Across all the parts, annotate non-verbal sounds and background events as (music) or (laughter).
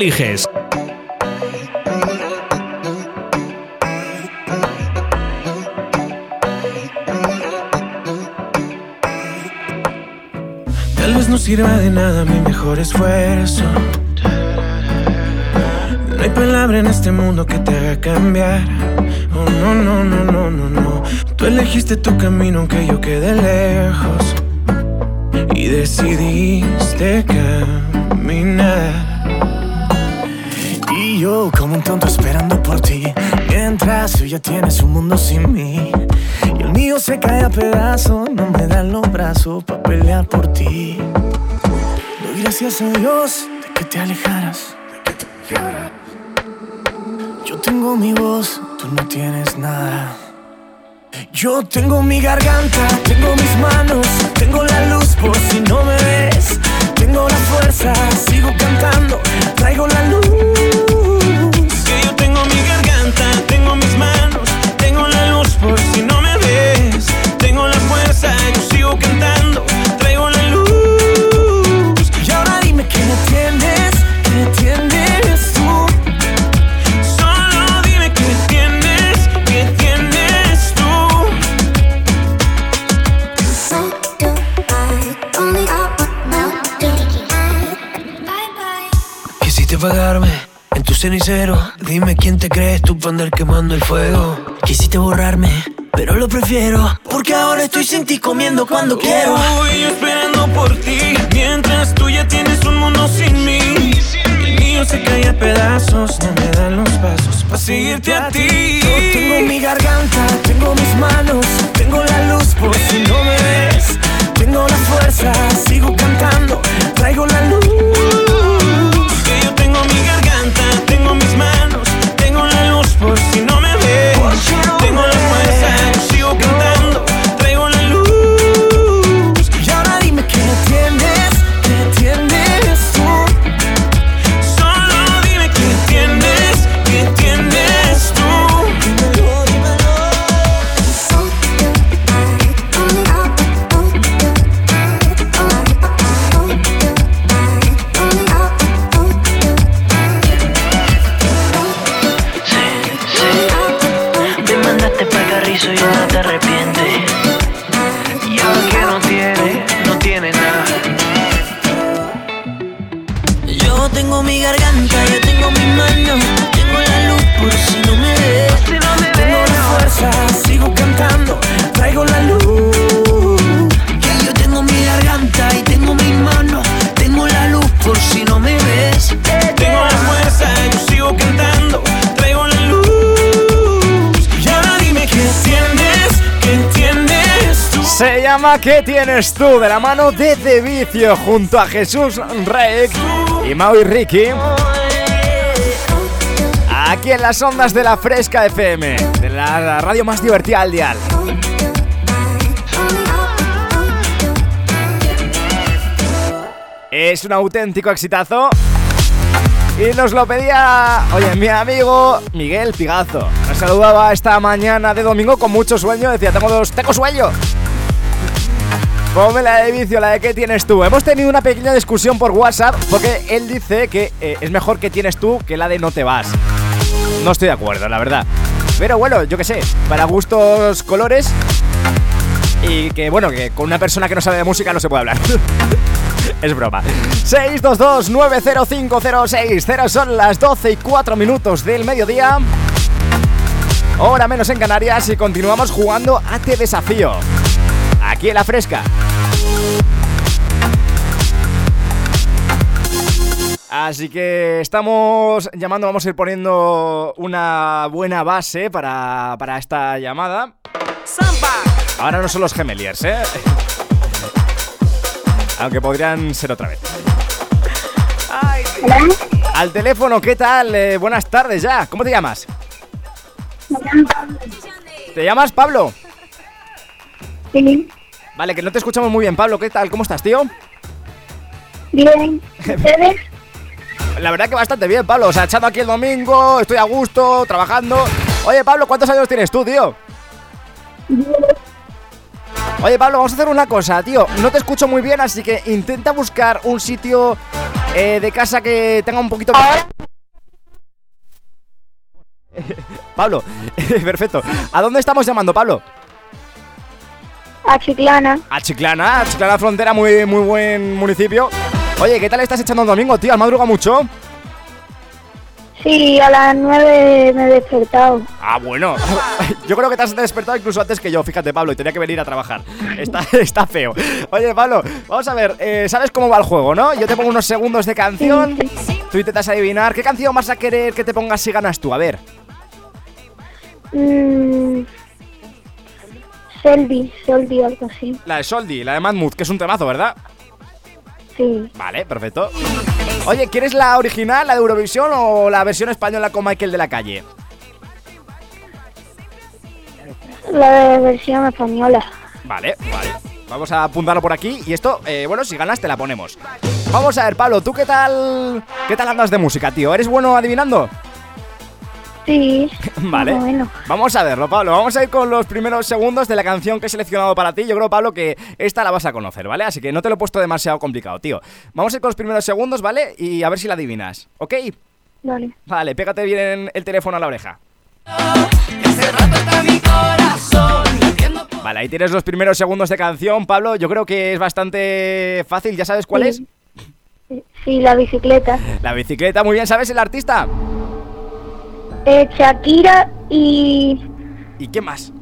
Tal vez no sirva de nada mi mejor esfuerzo. No hay palabra en este mundo que te haga cambiar. Oh, no, no, no, no, no, no. Tú elegiste tu camino aunque yo quede lejos. Y decidiste caminar como un tonto esperando por ti. Mientras tú ya tienes un mundo sin mí. Y el mío se cae a pedazos No me dan los brazos para pelear por ti. Doy gracias a Dios de que te alejaras. Yo tengo mi voz, tú no tienes nada. Yo tengo mi garganta, tengo mis manos, tengo la luz por si no me ves. Tengo la fuerza, sigo cantando, traigo la luz. Cenicero. Dime quién te crees tú para andar quemando el fuego. Quisiste borrarme, pero lo prefiero. Porque ahora estoy sin ti comiendo cuando quiero. Estoy esperando por ti, mientras tú ya tienes un mundo sin mí. El mío se cae a pedazos, no me dan los pasos para seguirte a ti. Yo tengo mi garganta, tengo mis manos, tengo la luz por si no me ves. Tengo la fuerza, sigo cantando, traigo la luz. ¿Qué tienes tú? De la mano de The Vicio junto a Jesús Rey y Maui Ricky. Aquí en las ondas de la Fresca FM, de la radio más divertida al dial. Es un auténtico exitazo. Y nos lo pedía, oye, mi amigo Miguel Pigazo. Nos saludaba esta mañana de domingo con mucho sueño. Decía, tengo, dos, tengo sueño. Ponme la de vicio, la de qué tienes tú. Hemos tenido una pequeña discusión por WhatsApp porque él dice que eh, es mejor que tienes tú que la de no te vas. No estoy de acuerdo, la verdad. Pero bueno, yo qué sé, para gustos colores y que bueno, que con una persona que no sabe de música no se puede hablar. (laughs) es broma. 622-905060 son las 12 y 4 minutos del mediodía. Hora menos en Canarias y continuamos jugando a Te Desafío aquí en la fresca. Así que estamos llamando, vamos a ir poniendo una buena base para, para esta llamada. Ahora no son los gemeliers, ¿eh? Aunque podrían ser otra vez. Al teléfono, ¿qué tal? Eh, buenas tardes ya. ¿Cómo te llamas? ¿Te llamas Pablo? Sí. Vale, que no te escuchamos muy bien, Pablo. ¿Qué tal? ¿Cómo estás, tío? Bien. (laughs) ¿Ustedes? La verdad que bastante bien, Pablo. O sea, echando aquí el domingo, estoy a gusto, trabajando. Oye, Pablo, ¿cuántos años tienes tú, tío? Oye, Pablo, vamos a hacer una cosa, tío. No te escucho muy bien, así que intenta buscar un sitio eh, de casa que tenga un poquito... (laughs) Pablo, (laughs) perfecto. ¿A dónde estamos llamando, Pablo? A Chiclana. A Chiclana, Chiclana Frontera, muy, muy buen municipio. Oye, ¿qué tal estás echando el domingo, tío? ¿Has madrugado mucho? Sí, a las 9 me he despertado. Ah, bueno. (laughs) Yo creo que te has despertado incluso antes que yo, fíjate, Pablo, y tenía que venir a trabajar. (laughs) Está, está feo. Oye, Pablo, vamos a ver, eh, ¿sabes cómo va el juego, no? Yo te pongo unos segundos de canción, tú intentas adivinar. ¿Qué canción vas a querer que te pongas si ganas tú? A ver. Mm, Selby, Selby, algo así. La de Soldi, la de Madmood, que es un temazo, ¿verdad? Sí. Vale, perfecto. Oye, ¿quieres la original, la de Eurovisión o la versión española con Michael de la calle? La de versión española. Vale, vale. Vamos a apuntarlo por aquí y esto, eh, bueno, si ganas te la ponemos. Vamos a ver, Pablo, ¿tú qué tal? ¿Qué tal andas de música, tío? ¿Eres bueno adivinando? Sí. (laughs) Vale. más o menos. Vamos a verlo, Pablo. Vamos a ir con los primeros segundos de la canción que he seleccionado para ti. Yo creo, Pablo, que esta la vas a conocer, ¿vale? Así que no te lo he puesto demasiado complicado, tío. Vamos a ir con los primeros segundos, ¿vale? Y a ver si la adivinas, ¿ok? Vale. Vale, pégate bien el teléfono a la oreja. Vale, ahí tienes los primeros segundos de canción, Pablo. Yo creo que es bastante fácil. ¿Ya sabes cuál es? Sí. Sí, la bicicleta. La bicicleta, muy bien. ¿Sabes el artista? Eh, Shakira y... ¿Y qué más?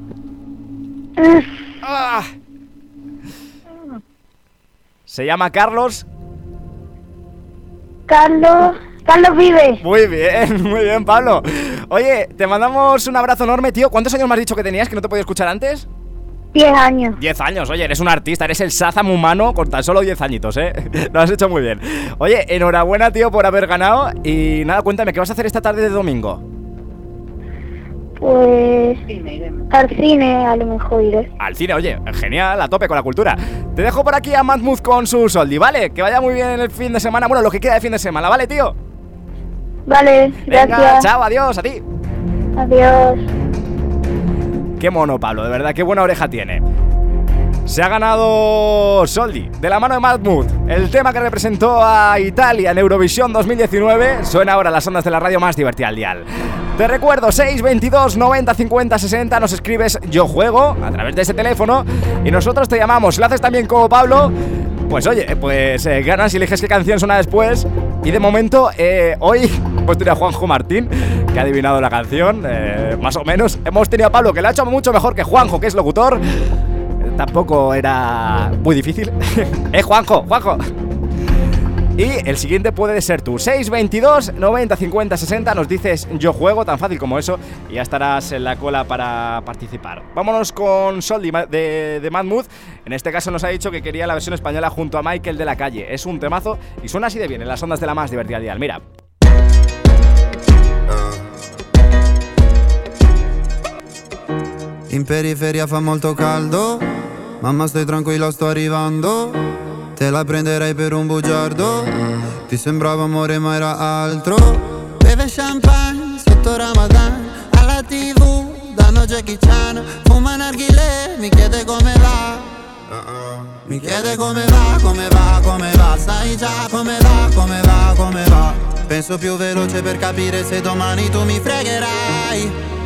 eh, ¡Ah! Se llama Carlos. Carlos... Carlos Vives. Muy bien, (laughs) muy bien, Pablo. Oye, te mandamos un abrazo enorme, tío. ¿Cuántos años me has dicho que tenías que no te podía escuchar antes? 10 años. 10 años, oye, eres un artista, eres el Shazam humano con tan solo 10 añitos, ¿eh? (laughs) Lo has hecho muy bien. Oye, enhorabuena, tío, por haber ganado. Y nada, cuéntame, ¿qué vas a hacer esta tarde de domingo? Pues... Al cine a lo mejor iré. Al cine, oye, genial, a tope con la cultura. Te dejo por aquí a Madmouth con su Soldi, ¿vale? Que vaya muy bien el fin de semana, bueno, lo que queda de fin de semana, ¿vale, tío? Vale, Venga, gracias. chao, adiós, a ti. Adiós. Qué mono, Pablo, de verdad, qué buena oreja tiene. Se ha ganado Soldi, de la mano de Madmood. El tema que representó a Italia en Eurovisión 2019 suena ahora en las ondas de la radio más divertida al dial. Te recuerdo, 622 90 50 60, nos escribes Yo Juego a través de ese teléfono y nosotros te llamamos. Lo haces también como Pablo. Pues oye, pues eh, ganas y eliges qué canción suena después. Y de momento, eh, hoy hemos tenido a Juanjo Martín, que ha adivinado la canción, eh, más o menos. Hemos tenido a Pablo, que lo ha hecho mucho mejor que Juanjo, que es locutor. Tampoco era muy difícil. (laughs) ¡Eh, Juanjo! ¡Juanjo! Y el siguiente puede ser tú. 622 90 50 60. Nos dices yo juego, tan fácil como eso. Y ya estarás en la cola para participar. Vámonos con ma- de, de Madmood. En este caso nos ha dicho que quería la versión española junto a Michael de la calle. Es un temazo y suena así de bien en las ondas de la más divertida al dial. Mira. In periferia fa molto caldo, mamma stai tranquilla sto arrivando, te la prenderei per un bugiardo, ti sembrava amore ma era altro. Beve champagne sotto Ramadan, alla tv danno Jackie Chan, fuma narghile, mi chiede come va. Mi chiede come va, come va, come va, sai già come va, come va, come va. Penso più veloce per capire se domani tu mi fregherai.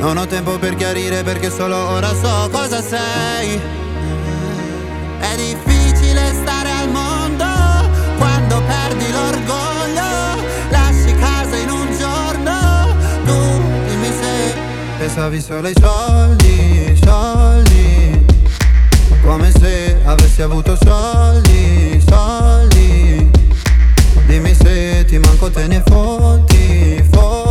Non ho tempo per chiarire perché solo ora so cosa sei. È difficile stare al mondo quando perdi l'orgoglio. Lasci casa in un giorno, tu dimmi se pensavi solo ai soldi, soldi. Come se avessi avuto soldi, soldi. Dimmi se ti manco te ne fotti, fotti.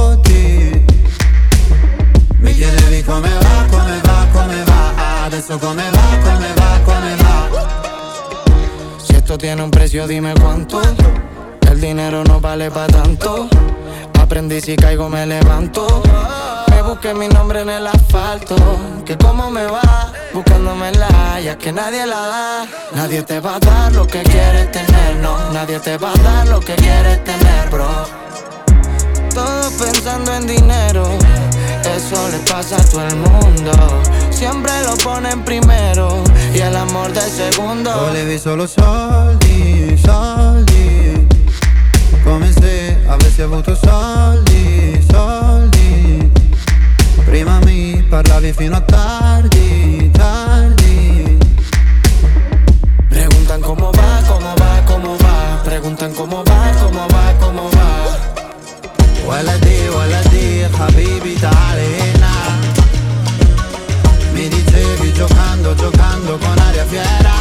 Chiedevi come va, come va, come va Adesso come va, come va, come va Si esto tiene un precio, dime cuánto. El dinero no vale para tanto. Aprendí si caigo me levanto. Me busqué mi nombre en el asfalto. Que cómo me va buscándome la ya que nadie la da. Nadie te va a dar lo que quieres tener, no. Nadie te va a dar lo que quieres tener, bro. Todo pensando en dinero. Eso le pasa a todo el mundo. Siempre lo ponen primero y el amor de segundo. Volevi solo soldi, soldi. Come se avessi avuto soldi, soldi. Prima mi parlavi fino a tardi, giocando con aria fiera.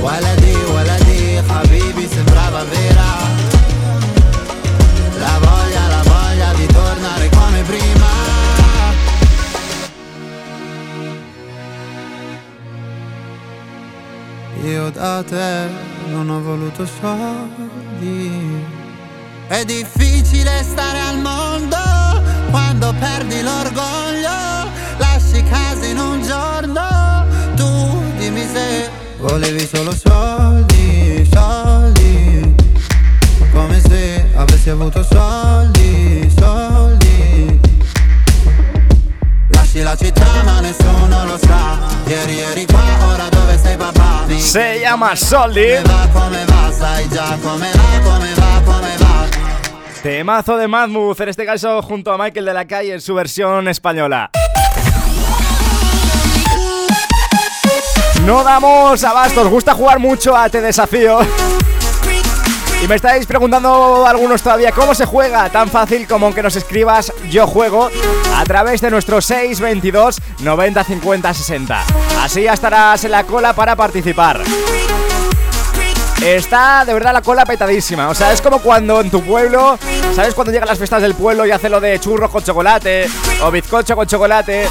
Waladi, waladi, habibi sembrava vera. La voglia, la voglia di tornare come prima. Io da te non ho voluto soldi. È difficile stare volevi solo soldi, soldi. Come se avessi avuto soldi, soldi. Lasci la città ma nessuno lo sa. Ieri eri qua, ora dove sei papà? Se llama Soldi. Come va, come va, sai già come va, come va, come va. Temazo de Madmouth, en este caso junto a Michael de la Calle en su versión española. No damos abasto, os gusta jugar mucho a Te Desafío. Y me estáis preguntando algunos todavía cómo se juega, tan fácil como que nos escribas yo juego a través de nuestro 622 90 50 60. Así ya estarás en la cola para participar. Está de verdad la cola petadísima. O sea, es como cuando en tu pueblo, ¿sabes cuando llegan las fiestas del pueblo y hace lo de churros con chocolate o bizcocho con chocolate?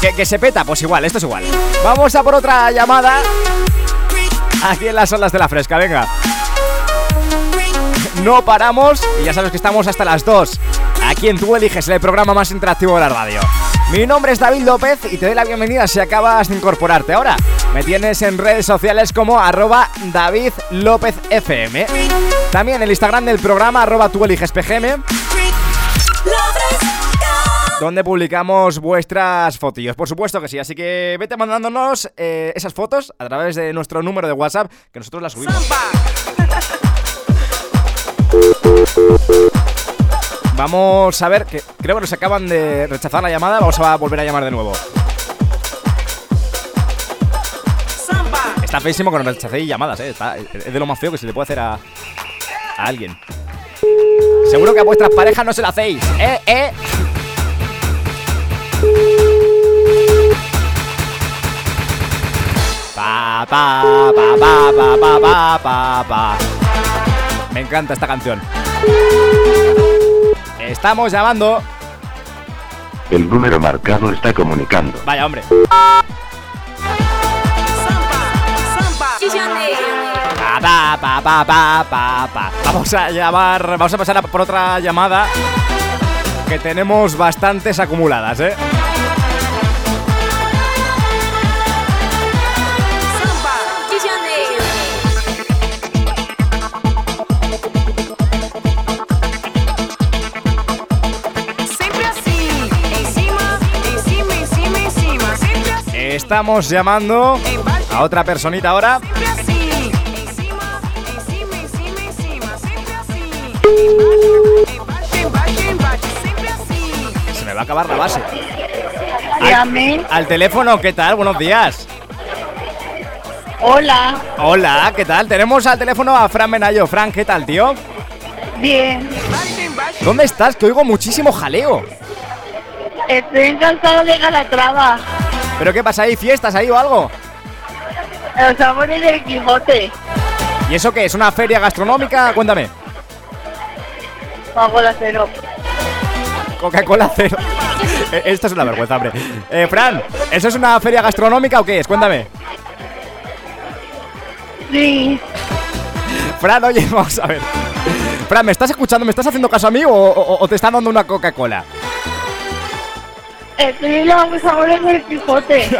Que, se peta, pues igual, esto es igual. Vamos a por otra llamada. Aquí en las olas de la fresca, venga. No paramos y ya sabes que estamos hasta las 2. Aquí en Tú Eliges, el programa más interactivo de la radio. Mi nombre es David López y te doy la bienvenida si acabas de incorporarte ahora. Me tienes en redes sociales como arroba David López FM. También el Instagram del programa arroba Tú Eliges PGM. Donde publicamos vuestras fotillos, por supuesto que sí. Así que vete mandándonos eh, esas fotos a través de nuestro número de WhatsApp, que nosotros las subimos. (laughs) Vamos a ver, que creo que nos acaban de rechazar la llamada. Vamos a volver a llamar de nuevo. Está feísimo que nos rechacéis llamadas, ¿eh? Está- es de lo más feo que se le puede hacer a, a alguien. Seguro que a vuestras parejas no se la hacéis, ¿eh? ¿eh? Pa, pa, pa, pa, pa, pa, pa, pa, pa. Me encanta esta canción. Estamos llamando. El número marcado está comunicando. Vaya, hombre. Pa, pa, pa, pa, pa, pa, pa. Vamos a llamar. Vamos a pasar a por otra llamada que tenemos bastantes acumuladas, ¿eh? Estamos llamando a otra personita ahora. Va a acabar la base. Dígame. Al teléfono, ¿qué tal? Buenos días. Hola. Hola, ¿qué tal? Tenemos al teléfono a Fran Menayo. Fran, ¿qué tal, tío? Bien. ¿Dónde estás? Que oigo muchísimo jaleo. Estoy encantado de Calatrava. ¿Pero qué pasa ahí? ¿Fiestas ahí o algo? Los amores del Quijote. ¿Y eso qué? ¿Es una feria gastronómica? Cuéntame. Bajo la cero. Coca-Cola cero. Eh, (laughs) Esto es una vergüenza, hombre. Eh, Fran, ¿eso es una feria gastronómica o qué es? Cuéntame. Sí. Fran, oye, (laughs) vamos a ver. Fran, ¿me estás escuchando? ¿Me estás haciendo caso a mí o, o- o te están dando una Coca-Cola? Estoy en sabores del Quijote. (laughs)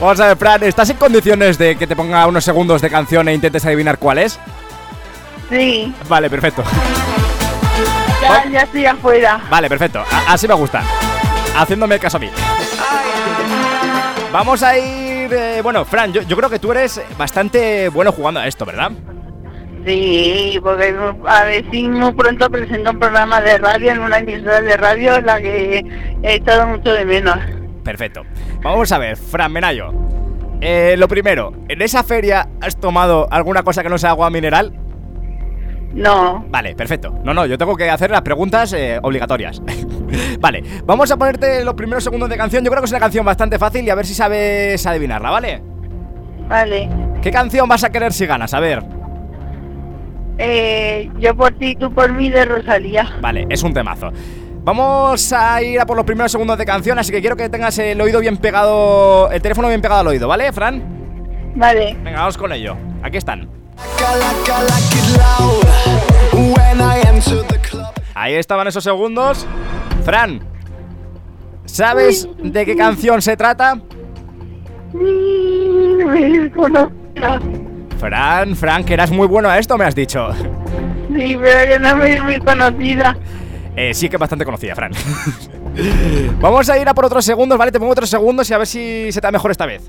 Vamos a ver, Fran, ¿estás en condiciones de que te ponga unos segundos de canción e intentes adivinar cuál es? Sí, Vale, perfecto. Ya, ya estoy afuera. Vale, perfecto. A- así me gusta. Haciéndome caso a mí. Vamos a ir. eh, bueno, Fran, yo, yo creo que tú eres bastante bueno jugando a esto, ¿verdad? Sí, porque a ver si muy pronto presento un programa de radio en una emisora de radio en la que he echado mucho de menos. Perfecto. Vamos a ver, Fran Menayo. Eh, lo primero, ¿en esa feria has tomado alguna cosa que no sea agua mineral? No, Vale, perfecto. No, no, yo tengo que hacer las preguntas eh, obligatorias. (laughs) vale, vamos a ponerte los primeros segundos de canción. Yo creo que es una canción bastante fácil y a ver si sabes adivinarla, ¿vale? vale. ¿Qué canción vas a querer si ganas? A ver. Eh, yo por ti, tú por mí de Rosalía. Vale, es un temazo. Vamos a ir a por los primeros segundos de canción, así que quiero que tengas el oído bien pegado, el teléfono bien pegado al oído, ¿vale, Fran? Vale. Venga, vamos con ello. Aquí están. Ahí estaban esos segundos. Fran, ¿sabes de qué canción se trata? Fran, Fran, que eras muy bueno a esto, me has dicho. Sí, pero que no me es muy conocida. Eh, sí que es bastante conocida, Fran. (laughs) Vamos a ir a por otros segundos, ¿vale? Te pongo otros segundos y a ver si se te da mejor esta vez.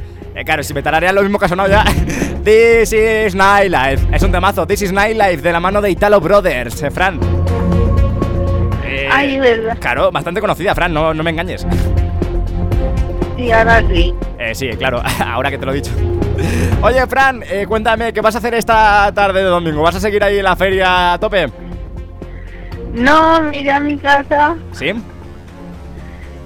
Eh, claro, si me tarareas lo mismo que ha sonado ya. (laughs) This is Nightlife. Es un temazo. This is Nightlife de la mano de Italo Brothers, eh, Fran. Eh, Ay, verdad. Claro, bastante conocida, Fran, no, no me engañes. Sí, ahora sí. Eh, sí, claro, (laughs) ahora que te lo he dicho. Oye, Fran, eh, cuéntame, ¿qué vas a hacer esta tarde de domingo? ¿Vas a seguir ahí en la feria a tope? No, me iré a mi casa ¿Sí?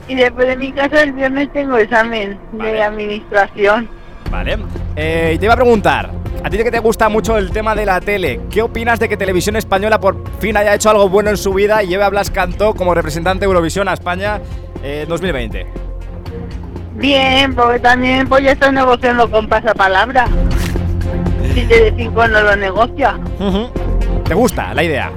Y después de mi casa el viernes tengo examen Vale. de administración. Vale. Eh, y te iba a preguntar, a ti que te gusta mucho el tema de la tele, ¿qué opinas de que Televisión Española por fin haya hecho algo bueno en su vida y lleve a Blas Cantó como representante de Eurovisión a España eh, 2020? Bien, porque también pues ya estoy negociando con pasapalabra. (laughs) Si Telecinco no lo negocia. ¿Te gusta la idea?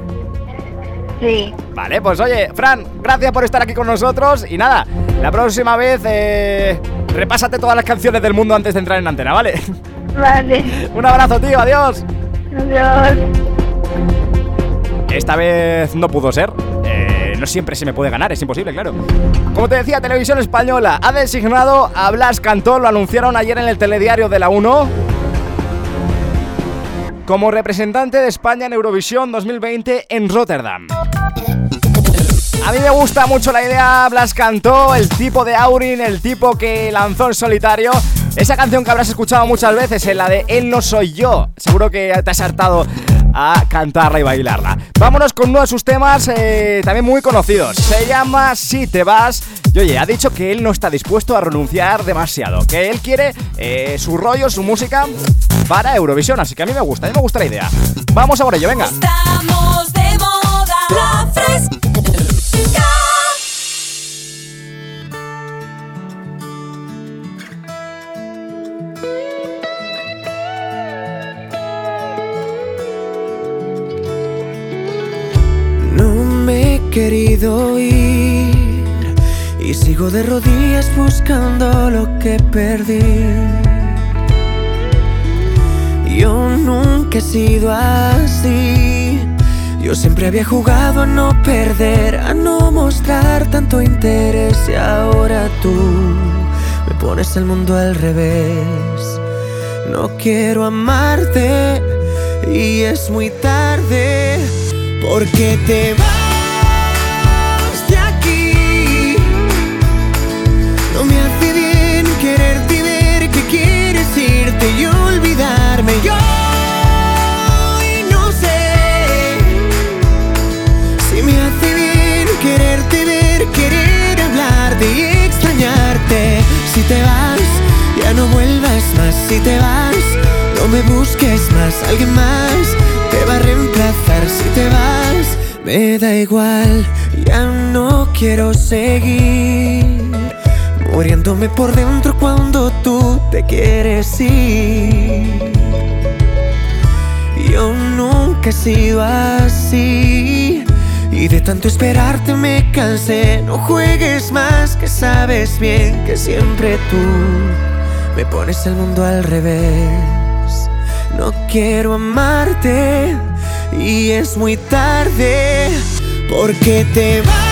Sí, Vale, pues oye, Fran, gracias por estar aquí con nosotros y nada, la próxima vez eh, repásate todas las canciones del mundo antes de entrar en antena, ¿vale? (laughs) vale. Un abrazo, tío, adiós. Adiós. Esta vez no pudo ser. Eh, no siempre se me puede ganar, es imposible, claro. Como te decía, Televisión Española ha designado a Blas Cantó, lo anunciaron ayer en el telediario de la 1, como representante de España en Eurovisión 2020 en Rotterdam. A mí me gusta mucho la idea, Blas Cantó, el tipo de Aurin, el tipo que lanzó en solitario. Esa canción que habrás escuchado muchas veces, en la de Él no soy yo. Seguro que te has hartado a cantarla y bailarla. Vámonos con uno de sus temas eh, también muy conocidos. Se llama Si te vas. Y oye, ha dicho que él no está dispuesto a renunciar demasiado. Que él quiere eh, su rollo, su música para Eurovisión. Así que a mí me gusta, a mí me gusta la idea. Vamos a por ello, venga. Estamos de moda. La fresca. Querido ir y sigo de rodillas buscando lo que perdí. Yo nunca he sido así. Yo siempre había jugado a no perder, a no mostrar tanto interés y ahora tú me pones el mundo al revés. No quiero amarte y es muy tarde porque te vas si te vas. No me busques más, alguien más te va a reemplazar si te vas. Me da igual, ya no quiero seguir. Muriéndome por dentro cuando tú te quieres ir. Yo nunca he sido así. Y de tanto esperarte me cansé. No juegues más, que sabes bien que siempre tú me pones el mundo al revés. No quiero amarte y es muy tarde porque te vas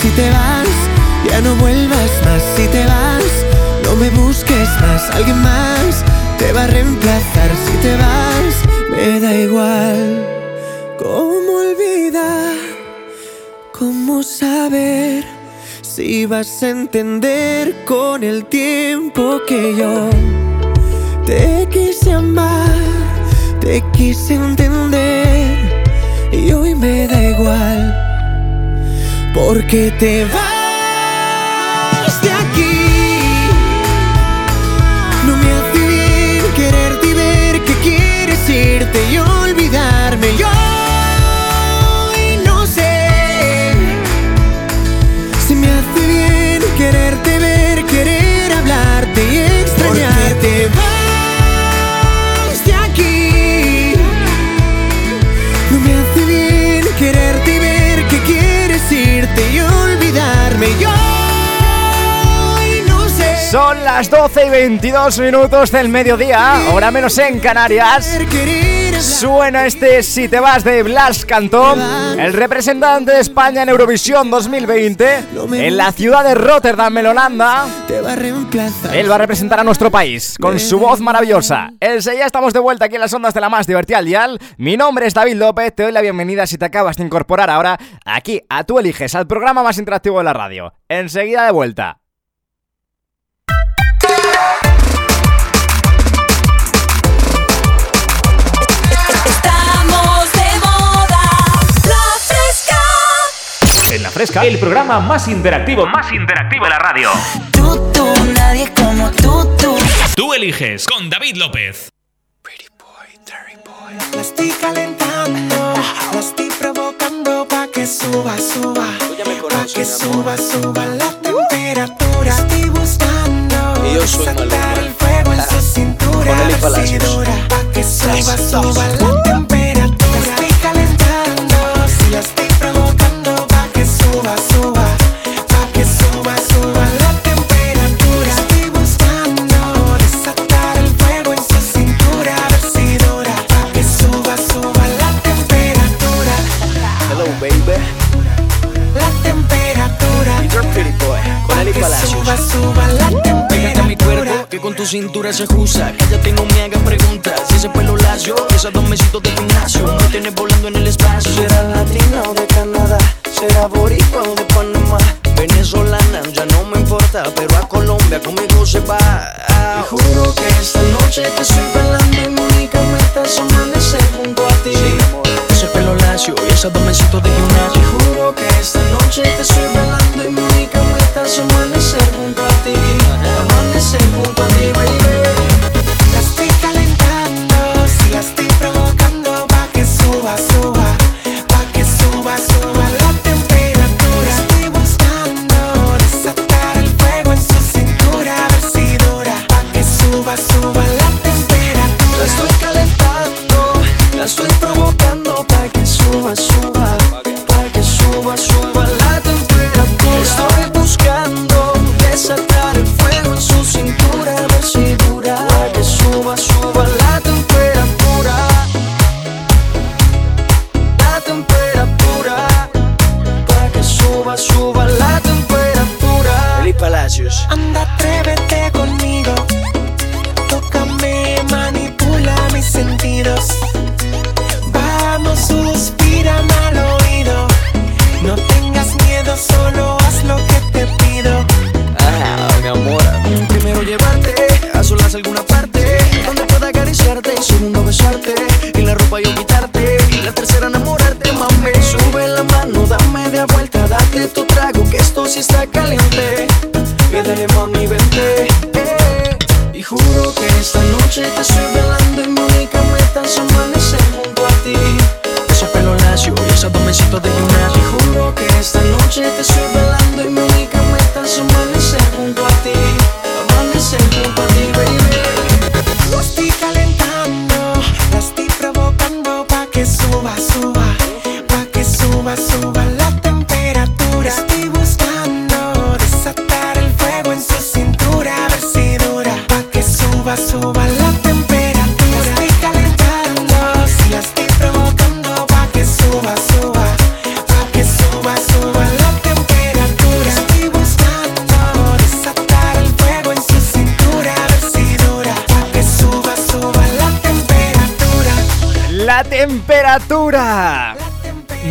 Si te vas, ya no vuelvas más. Si te vas, no me busques más. Alguien más te va a reemplazar. Si te vas, me da igual. ¿Cómo olvidar? ¿Cómo saber si vas a entender con el tiempo que yo te quise amar, te quise entender y hoy me da igual porque te vas de aquí. No me hace bien quererte y ver que quieres irte y Son las 12 y 22 minutos del mediodía, hora menos en Canarias. Suena este Si te vas de Blas Cantón, el representante de España en Eurovisión 2020, en la ciudad de Rotterdam, en Holanda. Él va a representar a nuestro país con su voz maravillosa. Enseguida estamos de vuelta aquí en las ondas de la más divertida al dial. Mi nombre es David López, te doy la bienvenida si te acabas de incorporar ahora aquí a Tú Eliges, al programa más interactivo de la radio. Enseguida de vuelta. Fresca. El programa más interactivo, más interactivo de la radio. Tú, tú, nadie como tú, tú. Tú eliges con David López. La estoy calentando, la estoy provocando pa' que suba, suba. Pa' que suba, suba la temperatura. Estoy buscando desatar el fuego en su cintura. Pa' que suba, suba la temperatura. Suba, suba la Pégate a mi temperatura. cuerpo, que con tu cintura se ajusta. Cállate, no me hagas preguntas. Si ese pelo lacio, esos dos mesitos de gimnasio. Me tienes volando en el espacio. Será latina o de Canadá. Será boricua o de Panamá. Venezolana, ya no me importa. Pero a Colombia conmigo se va. Te juro que esta noche te estoy bailando y mi única meta es amanecer junto a ti. Ese pelo lacio y esos dos mesitos de gimnasio. Te juro que esta noche te estoy bailando y pelo lacio y esos dos mesitos de gimnasio.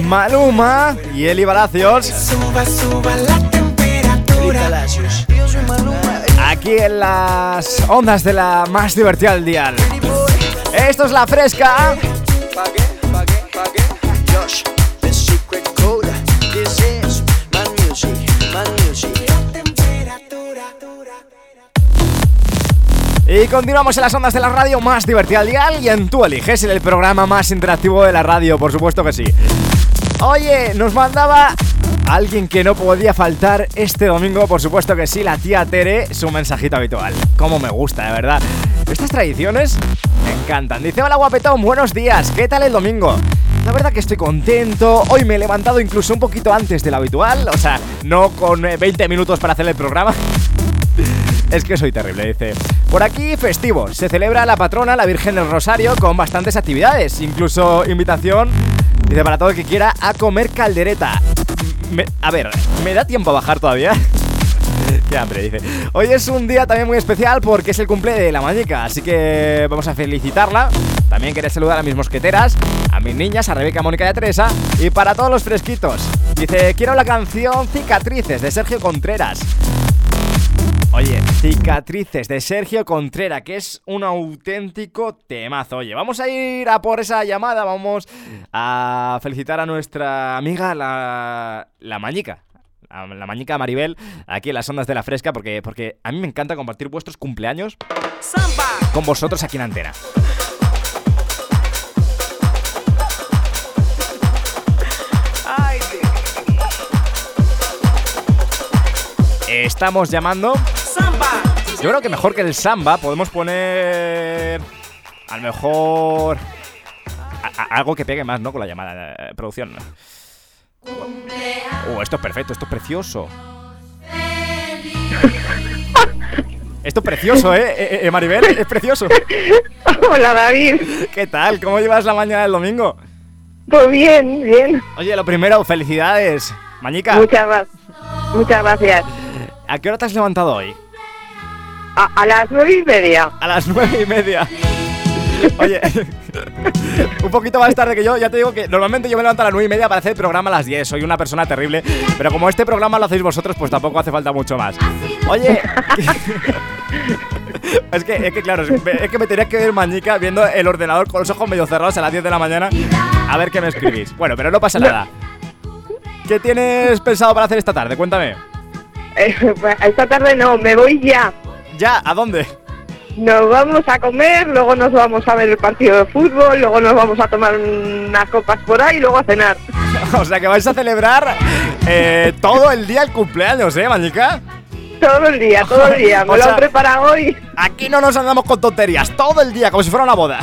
Maluma y Eli Palacios. Aquí en las ondas de la más divertida del dial. Esto es la fresca. Continuamos en las ondas de la radio más divertida del dial y en Tú Eliges, el programa más interactivo de la radio, por supuesto que sí. Oye, nos mandaba alguien que no podía faltar este domingo, por supuesto que sí, la tía Tere, su mensajito habitual. Como me gusta, de verdad. Estas tradiciones me encantan. Dice, hola guapetón, buenos días, ¿qué tal el domingo? La verdad que estoy contento, hoy me he levantado incluso un poquito antes de lo habitual, o sea, no con eh, 20 minutos para hacer el programa. Es que soy terrible, dice. Por aquí, festivo. Se celebra la patrona, la Virgen del Rosario, con bastantes actividades. Incluso invitación, dice, para todo el que quiera, a comer caldereta. A ver, ¿me da tiempo a bajar todavía? (laughs) Qué hambre, dice. Hoy es un día también muy especial porque es el cumple de la Mañica, así que vamos a felicitarla. También quería saludar a mis mosqueteras, a mis niñas, a Rebeca, Mónica y a Teresa, y para todos los fresquitos. Dice, quiero la canción Cicatrices de Sergio Contreras. Oye, Cicatrices de Sergio Contreras, que es un auténtico temazo. Oye, vamos a ir a por esa llamada, vamos a felicitar a nuestra amiga la, la Mañica. La, la Mañica Maribel, aquí en las ondas de la fresca, porque, porque a mí me encanta compartir vuestros cumpleaños con vosotros aquí en Antena. Estamos llamando. Yo creo que mejor que el samba podemos poner. A lo mejor. a- a- algo que pegue más, ¿no? Con la llamada eh, producción. Oh, esto es perfecto, esto es precioso. (laughs) Esto es precioso, ¿eh? Eh, eh, Maribel, es precioso. (laughs) Hola David. ¿Qué tal? ¿Cómo llevas la mañana del domingo? Pues bien, bien. Oye, lo primero, felicidades. Mañica, Muchas gracias. Muchas gracias. ¿a qué hora te has levantado hoy? A, a las nueve y media. A las nueve y media. Oye, (laughs) un poquito más tarde que yo, ya te digo que normalmente yo me levanto a las nueve y media para hacer el programa a las 10. Soy una persona terrible, pero como este programa lo hacéis vosotros, pues tampoco hace falta mucho más. Oye, (laughs) es que, es que claro, es es que me tenía que ver mañica viendo el ordenador con los ojos medio cerrados a las 10 de la mañana a ver qué me escribís. Bueno, pero no pasa nada. ¿Qué tienes pensado para hacer esta tarde? Cuéntame. Eh, pues, esta tarde no, me voy ya. ¿Ya? ¿A dónde? Nos vamos a comer, luego nos vamos a ver el partido de fútbol, luego nos vamos a tomar unas copas por ahí y luego a cenar. (laughs) O sea que vais a celebrar eh, todo el día el cumpleaños, ¿eh, Mañica? Todo el día, todo el día. Me (laughs) O lo sea- han preparado hoy. Aquí no nos andamos con tonterías, todo el día, como si fuera una boda.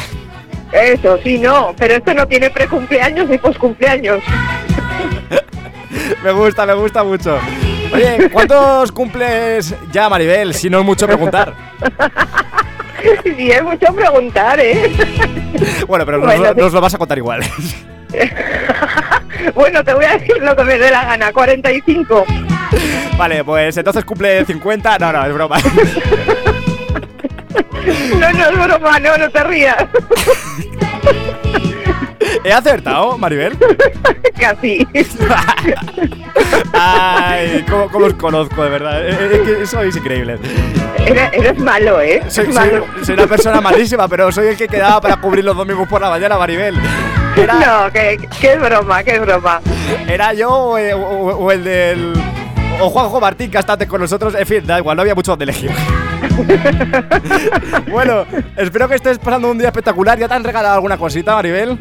Eso, sí, no. Pero esto no tiene precumpleaños ni poscumpleaños. (laughs) Me gusta, me gusta mucho. Oye, ¿cuántos cumples ya, Maribel? Si no es mucho preguntar. (laughs) Y es mucho preguntar, ¿eh? Bueno, pero nos, sí. nos lo vas a contar igual. (laughs) Bueno, te voy a decir lo que me dé la gana. 45. Vale, pues entonces cumple 50. No, no, es broma. (laughs) No, no es broma, no, no te rías. ¿He acertado, Maribel? (laughs) Casi. (laughs) Ay, cómo, cómo os conozco, de verdad. Eh, eh, que sois increíbles. Eres, eres malo, ¿eh? Soy, una persona malísima, pero soy el que quedaba para cubrir los domingos por la mañana, Maribel. No, que, que es broma, es broma. ¿Era yo o, eh, o- o el del. o Juanjo Martín, estado con nosotros. En fin, da igual, no había mucho donde elegir. (laughs) bueno, espero que estés pasando un día espectacular. ¿Ya te han regalado alguna cosita, Maribel?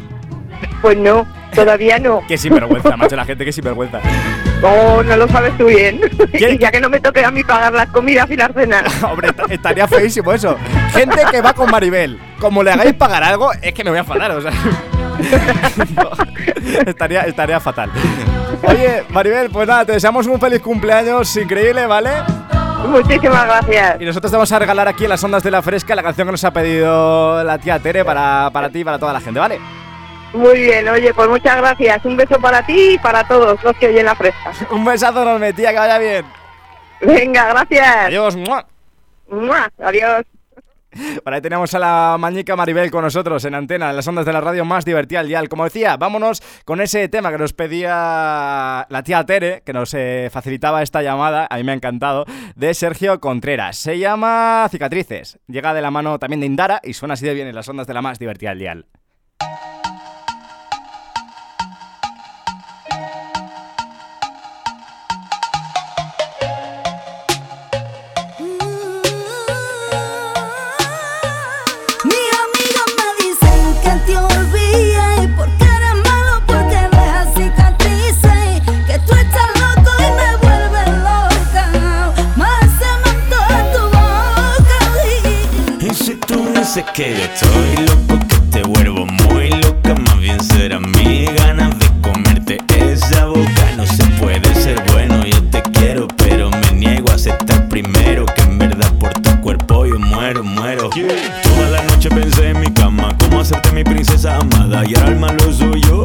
Pues no, todavía no. (laughs) Qué sinvergüenza, macho, la gente, qué sinvergüenza. No, no lo sabes tú bien. (laughs) Y (laughs) ya que no me toque a mí pagar las comidas y las cenas. Hombre, est- estaría feísimo eso. Gente que va con Maribel. Como le hagáis pagar algo, es que me voy a enfadar, o sea. No, estaría, estaría fatal. Oye, Maribel, pues nada, te deseamos un feliz cumpleaños increíble, ¿vale? Muchísimas gracias. Y nosotros te vamos a regalar aquí en las ondas de la fresca la canción que nos ha pedido la tía Tere para, para ti y para toda la gente, ¿vale? Muy bien, oye, pues muchas gracias. Un beso para ti y para todos los que oyen la fresca. (laughs) Un besazo enorme, tía, que vaya bien. Venga, gracias. Adiós. ¡mua! ¡Mua! Adiós. Por ahí tenemos a la mañica Maribel con nosotros en antena, en las ondas de la radio más divertida al dial. Como decía, vámonos con ese tema que nos pedía la tía Tere, que nos eh, facilitaba esta llamada, a mí me ha encantado, de Sergio Contreras. Se llama Cicatrices. Llega de la mano también de Indara y suena así de bien en las ondas de la más divertida al dial. Que yo estoy loco, que te vuelvo muy loca, más bien será mi ganas de comerte esa boca. No se puede ser bueno, yo te quiero, pero me niego a aceptar primero que en verdad por tu cuerpo yo muero, muero. Toda la noche pensé en mi cama, cómo hacerte mi princesa amada, y ahora el malo soy yo.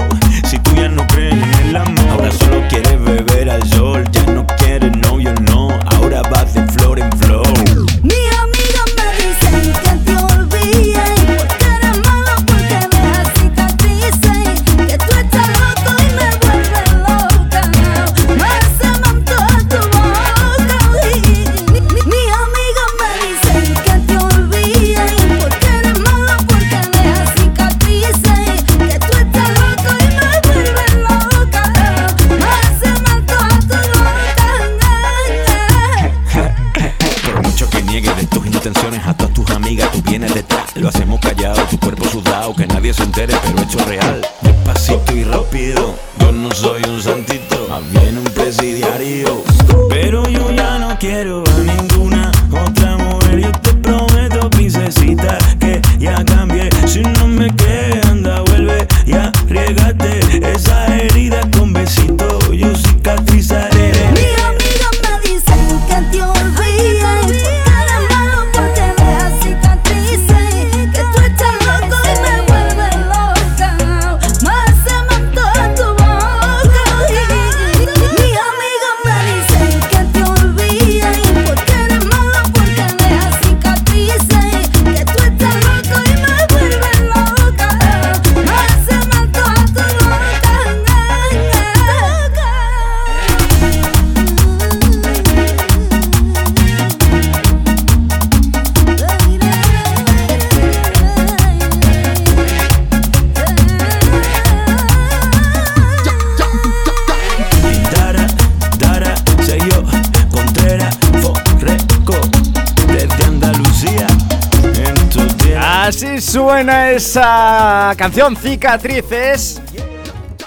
Suena esa canción Cicatrices.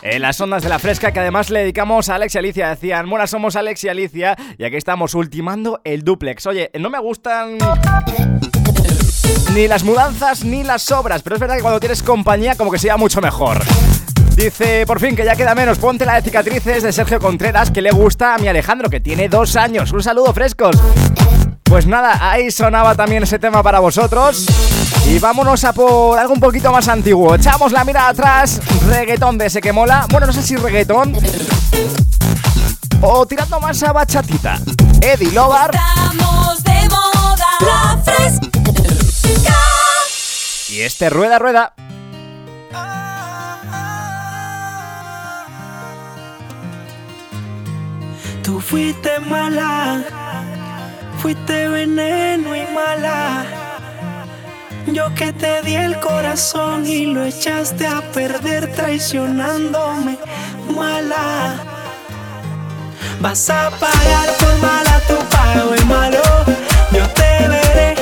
En las ondas de la fresca que además le dedicamos a Alex y Alicia. Decían, bueno, somos Alex y Alicia y aquí estamos ultimando el duplex. Oye, no me gustan ni las mudanzas ni las obras, pero es verdad que cuando tienes compañía como que sea mucho mejor. Dice, por fin, que ya queda menos, ponte la de cicatrices de Sergio Contreras, que le gusta a mi Alejandro, que tiene dos años. Un saludo frescos. Pues nada, ahí sonaba también ese tema para vosotros. Y vámonos a por algo un poquito más antiguo. Echamos la mirada atrás, reggaetón de ese que mola. Bueno, no sé si reggaetón. O tirando más a bachatita. Eddie Lovar Estamos de moda, la fresca. y este Rueda Rueda. Tú fuiste mala, fuiste veneno y mala. Yo que te di el corazón y lo echaste a perder traicionándome, mala. Vas a pagar por mala tu pago es malo. Yo te veré.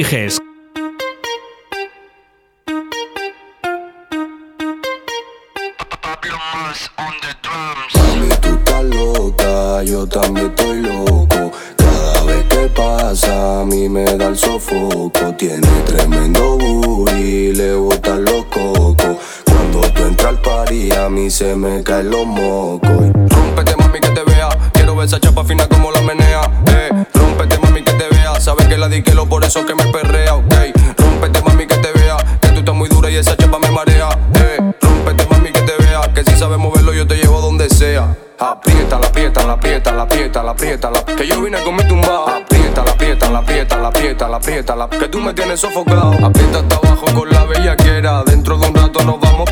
eliges. Mami, tú estás loca, yo también estoy loco. Cada vez que pasa, a mí me da el sofoco. Tiene tremendo booty, le botan los cocos. Cuando tú entras al party, a mí se me caen los mocos. Rómpete, mami, que te vea. Quiero ver esa chapa fina como la menea Sabes que la di que lo por eso que me perrea, ok. Rompete mami que te vea, que tú estás muy dura y esa chapa me marea. Eh. Rompete mami que te vea, que si sabes moverlo yo te llevo donde sea. Aprieta, la aprieta, la aprieta, la aprieta, la aprieta, la que yo vine con mi tumba. Aprieta, la aprieta, la aprieta, la aprieta, la aprieta, la que tú me tienes sofocado. Aprieta hasta abajo con la bella quera. Dentro de un rato nos vamos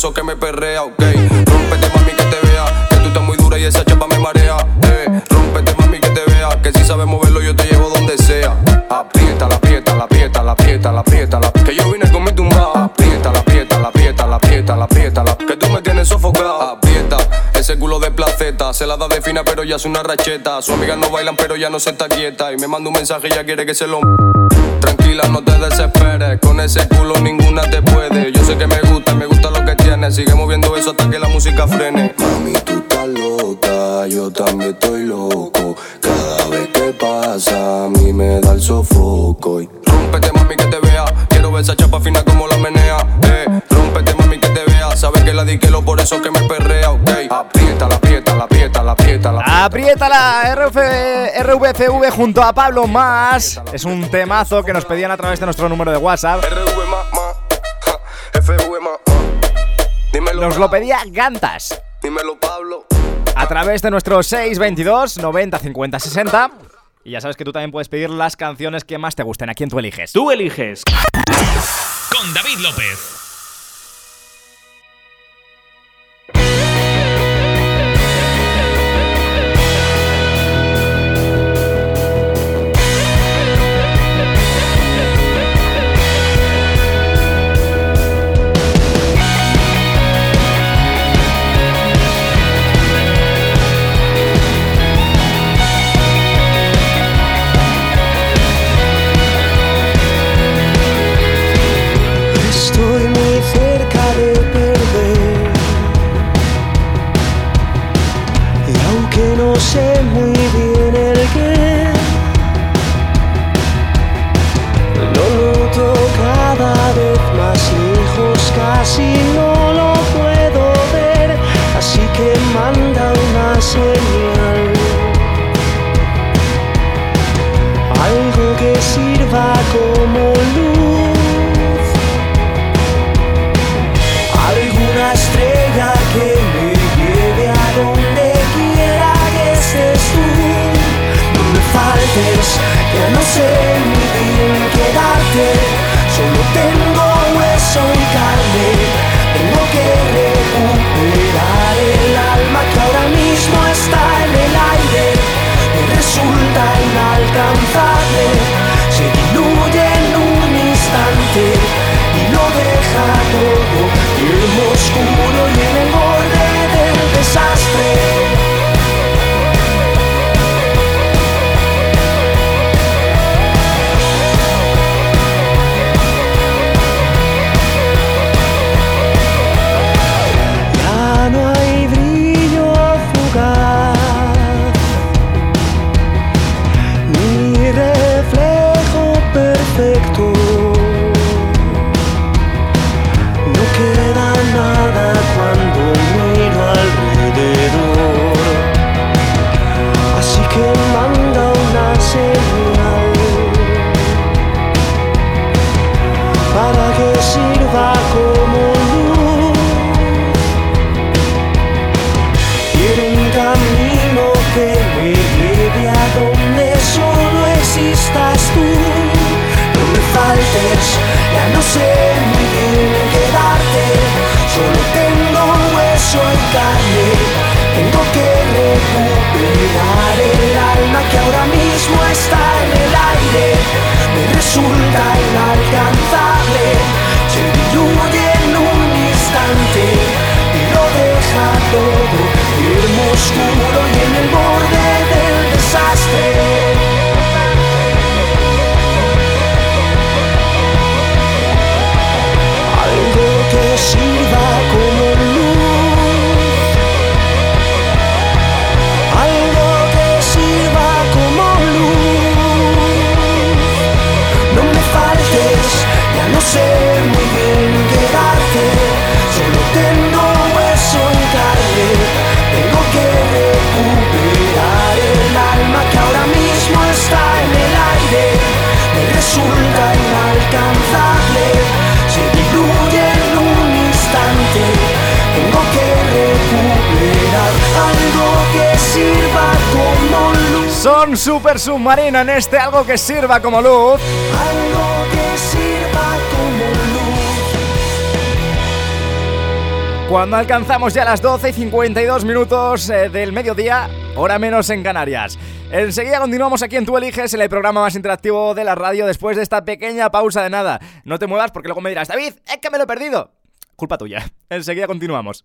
eso que me perrea, ok. Rómpete, mami, que te vea, que tú estás muy dura y esa chapa me marea. Eh, rómpete, mami, que te vea, que si sabes moverlo yo te llevo donde sea. Aprieta, la aprieta, la aprieta, la aprieta, la aprieta, la que yo vine con mi tumba. Aprieta, la aprieta, la aprieta, la aprieta, la aprieta, la que tú me tienes sofocada. Aprieta. Ese culo de placeta, se la da de fina pero ya es una racheta. Sus amigas no bailan pero ya no se está quieta. Y me manda un mensaje y ya quiere que se lo... Tranquila, no te desesperes, con ese culo ninguna te puede. Yo sé que me Sigue moviendo eso hasta que la música frene. Mami, tú estás loca, yo también estoy loco. Cada vez que pasa, a mí me da el sofoco. Y Rómpete, mami, que te vea. Quiero ver esa chapa fina como la menea. Eh, rómpete, mami, que te vea. Sabes que la diquelo, por eso que me perrea, ok. Aprieta, la aprieta, la aprieta, la aprieta, la Aprieta la RF, RVCV junto a Pablo Más. Es un temazo que nos pedían a través de nuestro número de WhatsApp. Nos lo pedía Gantas. Dímelo, Pablo. A través de nuestro 622 90 50 60. Y ya sabes que tú también puedes pedir las canciones que más te gusten. ¿A quién tú eliges? Tú eliges. Con David López. Inalcanzable, se diluye en un instante y lo deja todo firme, oscuro y en el borde del desastre. Resulta inalcanzable. Se diluye en un instante y lo deja todo firme, oscuro y en el borde sirva como luz. Son Super Submarino en este algo que sirva como luz. Algo que sirva como luz. Cuando alcanzamos ya las 12 y 52 minutos eh, del mediodía, hora menos en Canarias. Enseguida continuamos aquí en Tú Eliges, en el programa más interactivo de la radio, después de esta pequeña pausa de nada. No te muevas porque luego me dirás, David, es que me lo he perdido. Culpa tuya. Enseguida continuamos.